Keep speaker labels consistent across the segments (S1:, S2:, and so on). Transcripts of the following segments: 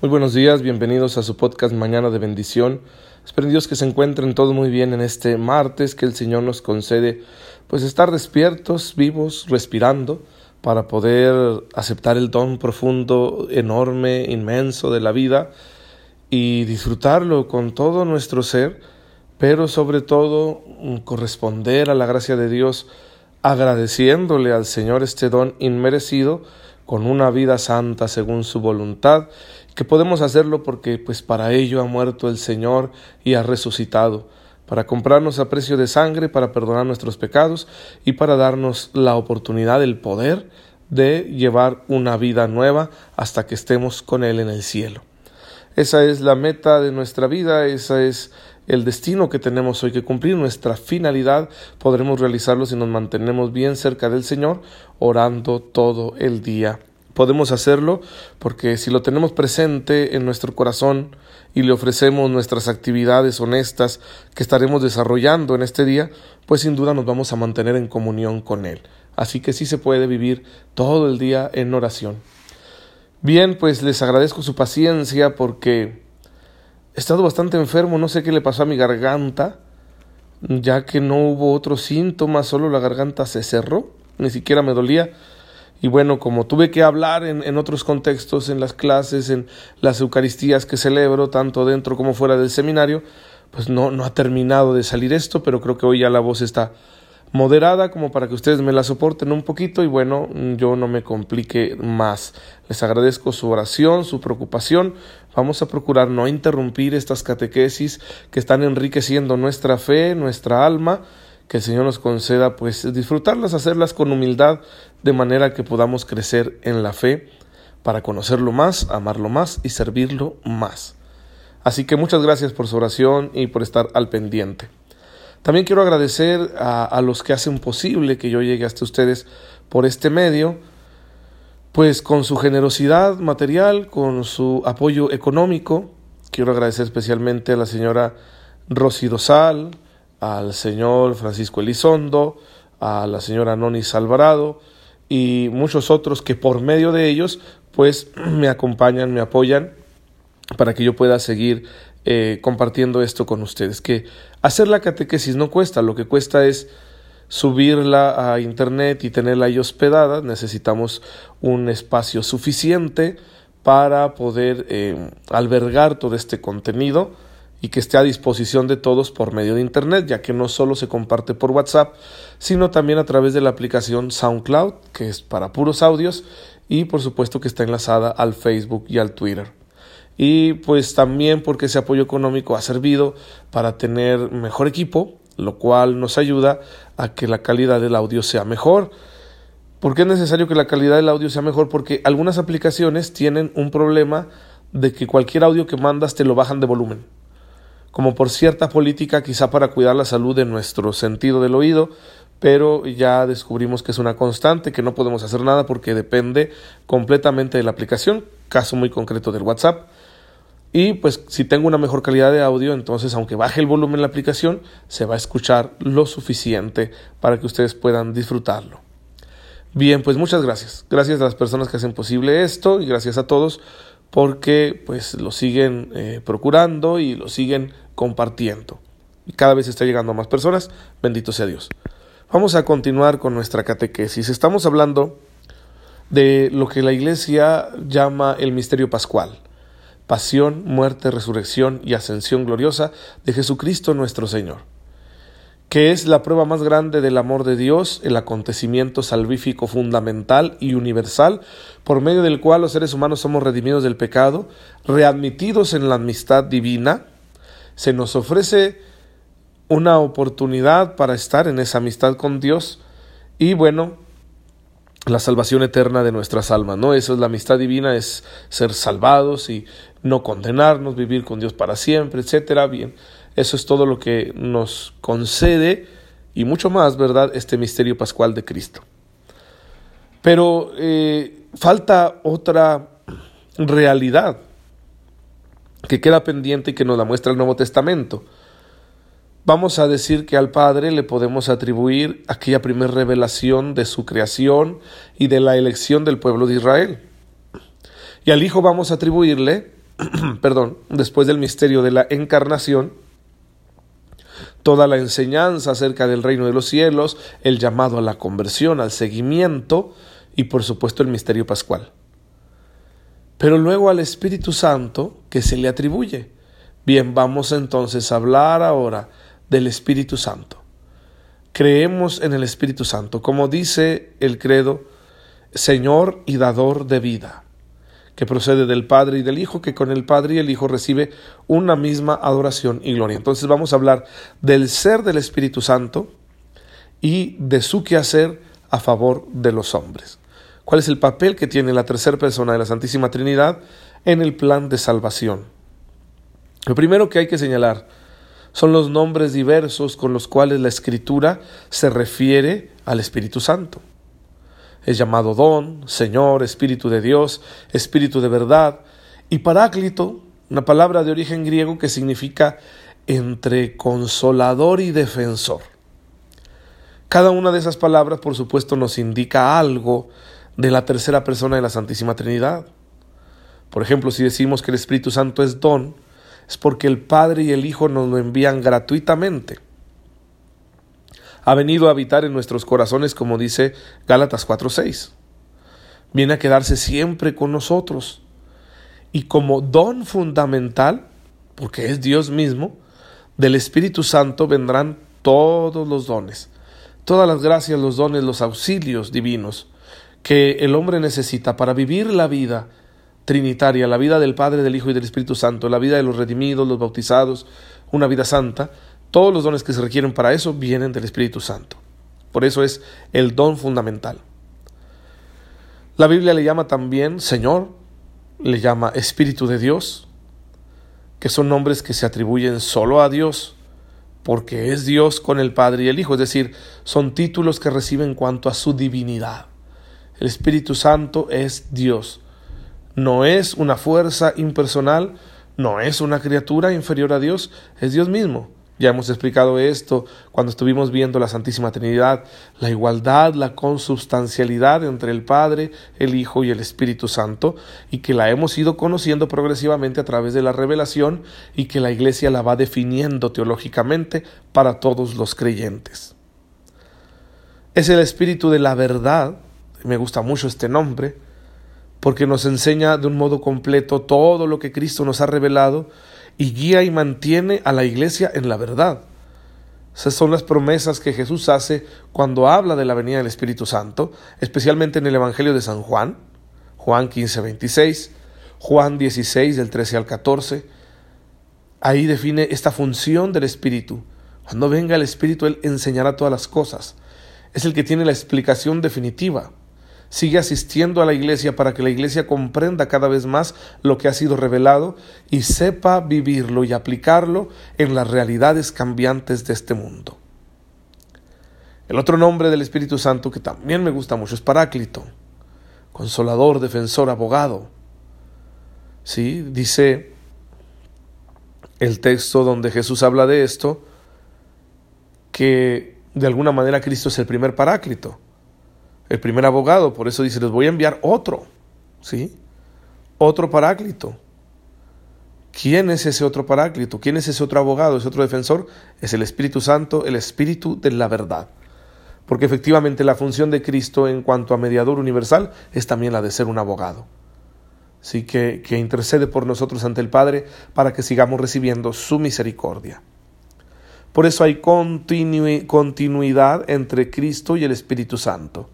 S1: Muy buenos días, bienvenidos a su podcast Mañana de Bendición. Espero Dios que se encuentren todos muy bien en este martes, que el Señor nos concede pues estar despiertos, vivos, respirando, para poder aceptar el don profundo, enorme, inmenso de la vida y disfrutarlo con todo nuestro ser, pero sobre todo mm, corresponder a la gracia de Dios agradeciéndole al Señor este don inmerecido con una vida santa según su voluntad, que podemos hacerlo porque pues para ello ha muerto el Señor y ha resucitado, para comprarnos a precio de sangre, para perdonar nuestros pecados y para darnos la oportunidad, el poder de llevar una vida nueva hasta que estemos con Él en el cielo. Esa es la meta de nuestra vida, esa es el destino que tenemos hoy que cumplir, nuestra finalidad, podremos realizarlo si nos mantenemos bien cerca del Señor, orando todo el día. Podemos hacerlo porque si lo tenemos presente en nuestro corazón y le ofrecemos nuestras actividades honestas que estaremos desarrollando en este día, pues sin duda nos vamos a mantener en comunión con Él. Así que sí se puede vivir todo el día en oración. Bien, pues les agradezco su paciencia porque He estado bastante enfermo, no sé qué le pasó a mi garganta, ya que no hubo otros síntomas, solo la garganta se cerró, ni siquiera me dolía. Y bueno, como tuve que hablar en, en, otros contextos, en las clases, en las Eucaristías que celebro, tanto dentro como fuera del seminario, pues no, no ha terminado de salir esto, pero creo que hoy ya la voz está moderada como para que ustedes me la soporten un poquito y bueno, yo no me complique más. Les agradezco su oración, su preocupación. Vamos a procurar no interrumpir estas catequesis que están enriqueciendo nuestra fe, nuestra alma. Que el Señor nos conceda pues disfrutarlas, hacerlas con humildad, de manera que podamos crecer en la fe para conocerlo más, amarlo más y servirlo más. Así que muchas gracias por su oración y por estar al pendiente. También quiero agradecer a, los que hacen posible que yo llegue hasta ustedes por este medio, pues con su generosidad material, con su apoyo económico. Quiero agradecer especialmente a la señora Rosy Dosal, al señor Francisco Elizondo, a la señora Nonis Alvarado y muchos otros que por medio de ellos pues me acompañan, me apoyan para que yo pueda seguir eh, compartiendo esto con ustedes, que hacer la catequesis no cuesta, lo que cuesta es subirla a internet y tenerla ahí hospedada, necesitamos un espacio suficiente para poder eh, albergar todo este contenido y que esté a disposición de todos por medio de internet, ya que no solo se comparte por WhatsApp, sino también a través de la aplicación SoundCloud, que es para puros audios, y por supuesto que está enlazada al Facebook y al Twitter y pues también porque ese apoyo económico ha servido para tener mejor equipo, lo cual nos ayuda a que la calidad del audio sea mejor. ¿Por qué es necesario que la calidad del audio sea mejor? Porque algunas aplicaciones tienen un problema de que cualquier audio que mandas te lo bajan de volumen. Como por cierta política quizá para cuidar la salud de nuestro sentido del oído, pero ya descubrimos que es una constante, que no podemos hacer nada porque depende completamente de la aplicación, caso muy concreto del WhatsApp. Y pues si tengo una mejor calidad de audio, entonces aunque baje el volumen la aplicación, se va a escuchar lo suficiente para que ustedes puedan disfrutarlo. Bien, pues muchas gracias. Gracias a las personas que hacen posible esto y gracias a todos porque pues lo siguen eh, procurando y lo siguen compartiendo. Y cada vez está llegando a más personas. Bendito sea Dios. Vamos a continuar con nuestra catequesis. Estamos hablando de lo que la iglesia llama el misterio pascual pasión, muerte, resurrección y ascensión gloriosa de Jesucristo nuestro Señor, que es la prueba más grande del amor de Dios, el acontecimiento salvífico fundamental y universal, por medio del cual los seres humanos somos redimidos del pecado, readmitidos en la amistad divina, se nos ofrece una oportunidad para estar en esa amistad con Dios y bueno, la salvación eterna de nuestras almas, ¿no? Eso es la amistad divina, es ser salvados y no condenarnos, vivir con Dios para siempre, etcétera. Bien, eso es todo lo que nos concede y mucho más, ¿verdad? Este misterio pascual de Cristo. Pero eh, falta otra realidad que queda pendiente y que nos la muestra el Nuevo Testamento vamos a decir que al Padre le podemos atribuir aquella primera revelación de su creación y de la elección del pueblo de Israel. Y al Hijo vamos a atribuirle perdón, después del misterio de la encarnación, toda la enseñanza acerca del reino de los cielos, el llamado a la conversión, al seguimiento y por supuesto el misterio pascual. Pero luego al Espíritu Santo que se le atribuye. Bien, vamos entonces a hablar ahora del Espíritu Santo. Creemos en el Espíritu Santo, como dice el credo, Señor y dador de vida que procede del Padre y del Hijo, que con el Padre y el Hijo recibe una misma adoración y gloria. Entonces vamos a hablar del ser del Espíritu Santo y de su quehacer a favor de los hombres. ¿Cuál es el papel que tiene la tercera persona de la Santísima Trinidad en el plan de salvación? Lo primero que hay que señalar son los nombres diversos con los cuales la Escritura se refiere al Espíritu Santo es llamado don, Señor, Espíritu de Dios, Espíritu de verdad, y Paráclito, una palabra de origen griego que significa entre consolador y defensor. Cada una de esas palabras, por supuesto, nos indica algo de la tercera persona de la Santísima Trinidad. Por ejemplo, si decimos que el Espíritu Santo es don, es porque el Padre y el Hijo nos lo envían gratuitamente ha venido a habitar en nuestros corazones, como dice Gálatas 4:6. Viene a quedarse siempre con nosotros. Y como don fundamental, porque es Dios mismo, del Espíritu Santo vendrán todos los dones, todas las gracias, los dones, los auxilios divinos que el hombre necesita para vivir la vida trinitaria, la vida del Padre, del Hijo y del Espíritu Santo, la vida de los redimidos, los bautizados, una vida santa, todos los dones que se requieren para eso vienen del Espíritu Santo. Por eso es el don fundamental. La Biblia le llama también Señor, le llama Espíritu de Dios, que son nombres que se atribuyen solo a Dios, porque es Dios con el Padre y el Hijo, es decir, son títulos que reciben en cuanto a su divinidad. El Espíritu Santo es Dios, no es una fuerza impersonal, no es una criatura inferior a Dios, es Dios mismo. Ya hemos explicado esto cuando estuvimos viendo la Santísima Trinidad, la igualdad, la consubstancialidad entre el Padre, el Hijo y el Espíritu Santo, y que la hemos ido conociendo progresivamente a través de la revelación y que la Iglesia la va definiendo teológicamente para todos los creyentes. Es el Espíritu de la verdad, me gusta mucho este nombre, porque nos enseña de un modo completo todo lo que Cristo nos ha revelado y guía y mantiene a la iglesia en la verdad. Esas son las promesas que Jesús hace cuando habla de la venida del Espíritu Santo, especialmente en el Evangelio de San Juan, Juan 15, 26, Juan 16, del 13 al 14. Ahí define esta función del Espíritu. Cuando venga el Espíritu, Él enseñará todas las cosas. Es el que tiene la explicación definitiva. Sigue asistiendo a la iglesia para que la iglesia comprenda cada vez más lo que ha sido revelado y sepa vivirlo y aplicarlo en las realidades cambiantes de este mundo. El otro nombre del Espíritu Santo que también me gusta mucho es Paráclito, consolador, defensor, abogado. Sí, dice el texto donde Jesús habla de esto que de alguna manera Cristo es el primer Paráclito el primer abogado, por eso dice, les voy a enviar otro, ¿sí? Otro paráclito. ¿Quién es ese otro paráclito? ¿Quién es ese otro abogado, ese otro defensor? Es el Espíritu Santo, el Espíritu de la verdad. Porque efectivamente la función de Cristo en cuanto a mediador universal es también la de ser un abogado. Sí, que, que intercede por nosotros ante el Padre para que sigamos recibiendo su misericordia. Por eso hay continuidad entre Cristo y el Espíritu Santo.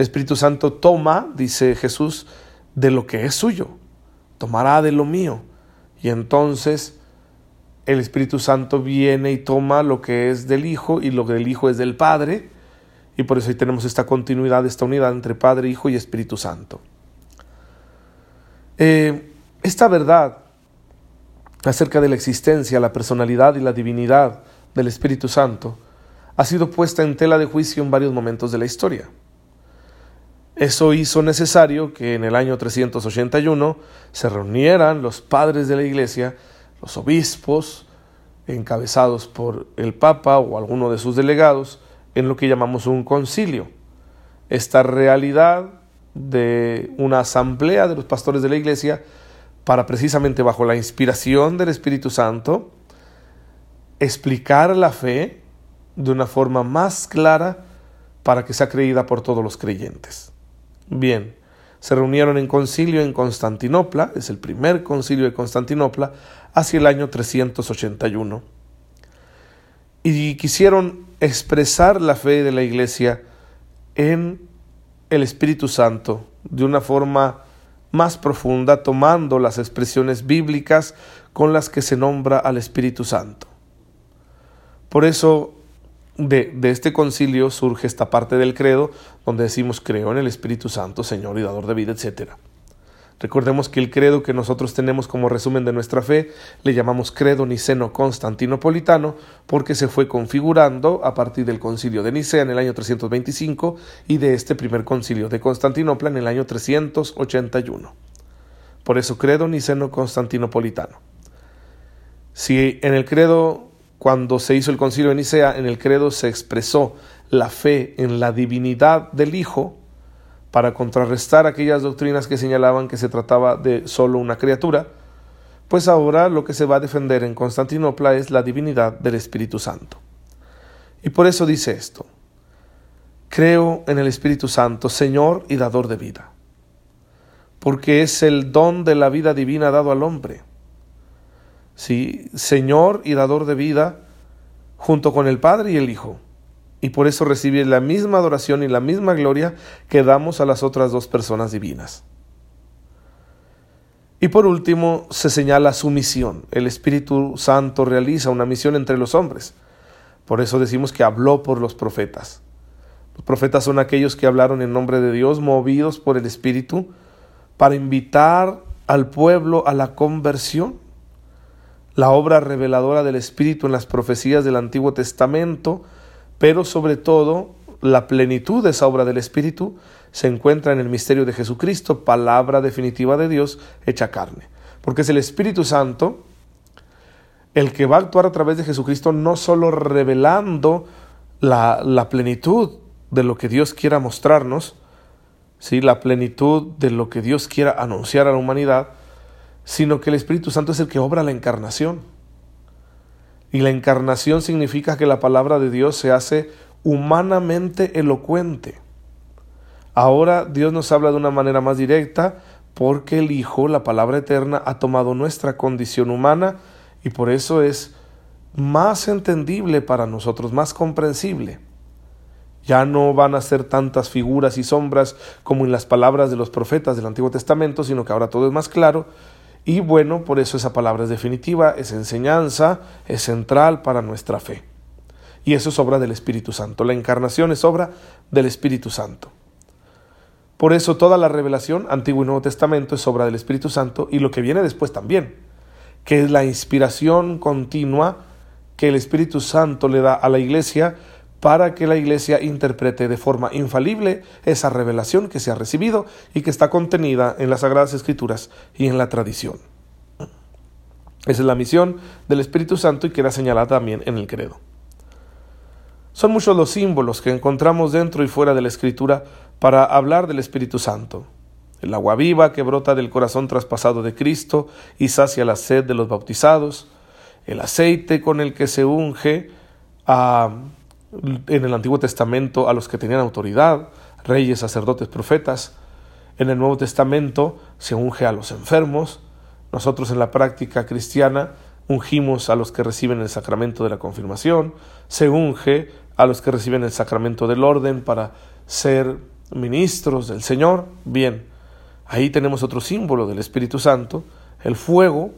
S1: Espíritu Santo toma, dice Jesús, de lo que es suyo, tomará de lo mío. Y entonces el Espíritu Santo viene y toma lo que es del Hijo y lo que del Hijo es del Padre. Y por eso ahí tenemos esta continuidad, esta unidad entre Padre, Hijo y Espíritu Santo. Eh, esta verdad acerca de la existencia, la personalidad y la divinidad del Espíritu Santo ha sido puesta en tela de juicio en varios momentos de la historia. Eso hizo necesario que en el año 381 se reunieran los padres de la iglesia, los obispos, encabezados por el Papa o alguno de sus delegados, en lo que llamamos un concilio. Esta realidad de una asamblea de los pastores de la iglesia para precisamente bajo la inspiración del Espíritu Santo explicar la fe de una forma más clara para que sea creída por todos los creyentes. Bien, se reunieron en concilio en Constantinopla, es el primer concilio de Constantinopla, hacia el año 381. Y quisieron expresar la fe de la iglesia en el Espíritu Santo de una forma más profunda, tomando las expresiones bíblicas con las que se nombra al Espíritu Santo. Por eso de, este concilio surge esta parte del credo donde decimos creo en el Espíritu Santo, Señor y dador de vida, etc. Recordemos que el credo que nosotros tenemos como resumen de nuestra fe le llamamos credo niceno constantinopolitano porque se fue configurando a partir del concilio de Nicea en el año 325 y de este primer concilio de Constantinopla en el año 381. Por eso credo niceno constantinopolitano. Si en el credo cuando se hizo el concilio de Nicea, en el credo se expresó la fe en la divinidad del Hijo para contrarrestar aquellas doctrinas que señalaban que se trataba de solo una criatura, pues ahora lo que se va a defender en Constantinopla es la divinidad del Espíritu Santo. Y por eso dice esto, creo en el Espíritu Santo, Señor y dador de vida, porque es el don de la vida divina dado al hombre ¿sí? Señor y dador de vida, junto con el Padre y el Hijo. Y por eso recibe la misma adoración y la misma gloria que damos a las otras dos personas divinas. Y por último, se señala su misión. El Espíritu Santo realiza una misión entre los hombres. Por eso decimos que habló por los profetas. Los profetas son aquellos que hablaron en nombre de Dios, movidos por el Espíritu, para invitar al pueblo a la conversión la obra reveladora del Espíritu en las profecías del Antiguo Testamento, pero sobre todo la plenitud de esa obra del Espíritu se encuentra en el misterio de Jesucristo, palabra definitiva de Dios hecha carne. Porque es el Espíritu Santo el que va a actuar a través de Jesucristo, no solo revelando la, la plenitud de lo que Dios quiera mostrarnos, ¿sí? la plenitud de lo que Dios quiera anunciar a la humanidad, sino que el Espíritu Santo es el que obra la encarnación. Y la encarnación significa que la palabra de Dios se hace humanamente elocuente. Ahora Dios nos habla de una manera más directa porque el Hijo, la palabra eterna, ha tomado nuestra condición humana y por eso es más entendible para nosotros, más comprensible. Ya no van a ser tantas figuras y sombras como en las palabras de los profetas del Antiguo Testamento, sino que ahora todo es más claro y bueno, por eso esa palabra es definitiva, es enseñanza, es central para nuestra fe. Y eso es obra del Espíritu Santo. La encarnación es obra del Espíritu Santo. Por eso toda la revelación, Antiguo y Nuevo Testamento, es obra del Espíritu Santo y lo que viene después también, que es la inspiración continua que el Espíritu Santo le da a la iglesia para que la Iglesia interprete de forma infalible esa revelación que se ha recibido y que está contenida en las Sagradas Escrituras y en la tradición. Esa es la misión del Espíritu Santo y queda señalada también en el credo. Son muchos los símbolos que encontramos dentro y fuera de la Escritura para hablar del Espíritu Santo. El agua viva que brota del corazón traspasado de Cristo y sacia la sed de los bautizados, el aceite con el que se unge a en el Antiguo Testamento a los que tenían autoridad, reyes, sacerdotes, profetas. En el Nuevo Testamento se unge a los enfermos. Nosotros en la práctica cristiana ungimos a los que reciben el sacramento de la confirmación. Se unge a los que reciben el sacramento del orden para ser ministros del Señor. Bien, ahí tenemos otro símbolo del Espíritu Santo, el fuego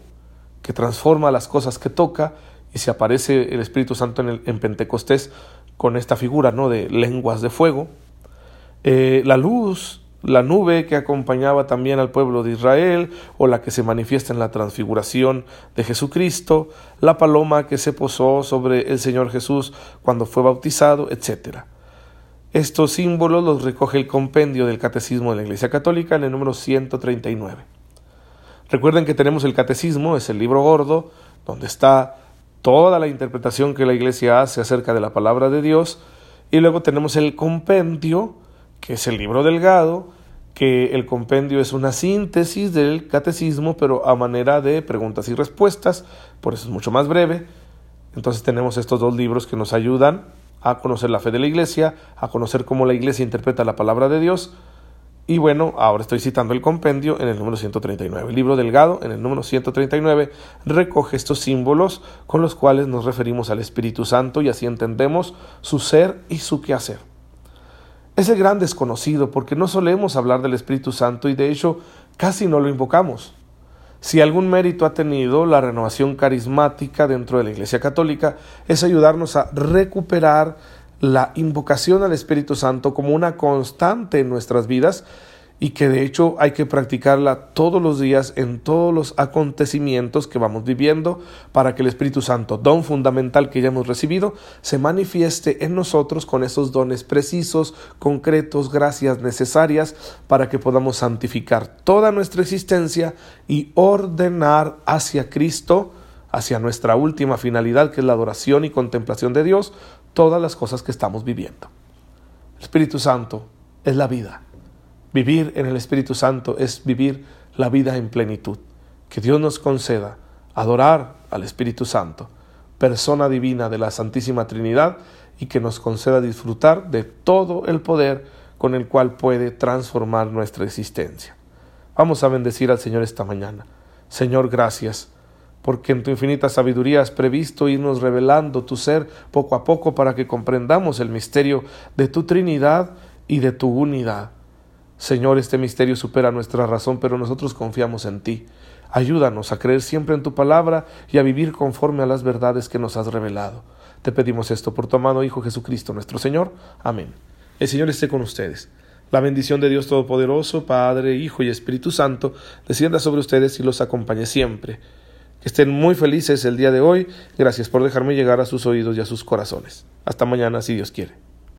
S1: que transforma las cosas que toca y se aparece el Espíritu Santo en, el, en Pentecostés con esta figura ¿no? de lenguas de fuego, eh, la luz, la nube que acompañaba también al pueblo de Israel, o la que se manifiesta en la transfiguración de Jesucristo, la paloma que se posó sobre el Señor Jesús cuando fue bautizado, etc. Estos símbolos los recoge el compendio del Catecismo de la Iglesia Católica en el número 139. Recuerden que tenemos el Catecismo, es el libro gordo, donde está toda la interpretación que la Iglesia hace acerca de la palabra de Dios, y luego tenemos el compendio, que es el libro delgado, que el compendio es una síntesis del catecismo, pero a manera de preguntas y respuestas, por eso es mucho más breve. Entonces tenemos estos dos libros que nos ayudan a conocer la fe de la Iglesia, a conocer cómo la Iglesia interpreta la palabra de Dios. Y bueno, ahora estoy citando el compendio en el número 139. El libro delgado, en el número 139, recoge estos símbolos con los cuales nos referimos al Espíritu Santo y así entendemos su ser y su quehacer. Es el gran desconocido porque no solemos hablar del Espíritu Santo y de hecho casi no lo invocamos. Si algún mérito ha tenido la renovación carismática dentro de la Iglesia Católica es ayudarnos a recuperar la invocación al Espíritu Santo como una constante en nuestras vidas y que de hecho hay que practicarla todos los días en todos los acontecimientos que vamos viviendo para que el Espíritu Santo, don fundamental que ya hemos recibido, se manifieste en nosotros con esos dones precisos, concretos, gracias necesarias para que podamos santificar toda nuestra existencia y ordenar hacia Cristo, hacia nuestra última finalidad que es la adoración y contemplación de Dios, todas las cosas que estamos viviendo. El Espíritu Santo es la vida Vivir en el Espíritu Santo es vivir la vida en plenitud. Que Dios nos conceda adorar al Espíritu Santo, persona divina de la Santísima Trinidad, y que nos conceda disfrutar de todo el poder con el cual puede transformar nuestra existencia. Vamos a bendecir al Señor esta mañana. Señor, gracias, porque en tu infinita sabiduría has previsto irnos revelando tu ser poco a poco para que comprendamos el misterio de tu Trinidad y de tu unidad. Señor, este misterio supera nuestra razón, pero nosotros confiamos en ti. Ayúdanos a creer siempre en tu palabra y a vivir conforme a las verdades que nos has revelado. Te pedimos esto por tu amado Hijo Jesucristo nuestro Señor. Amén. El Señor esté con ustedes. La bendición de Dios Todopoderoso, Padre, Hijo y Espíritu Santo, descienda sobre ustedes y los acompañe siempre. Que estén muy felices el día de hoy. Gracias por dejarme llegar a sus oídos y a sus corazones. Hasta mañana, si Dios quiere.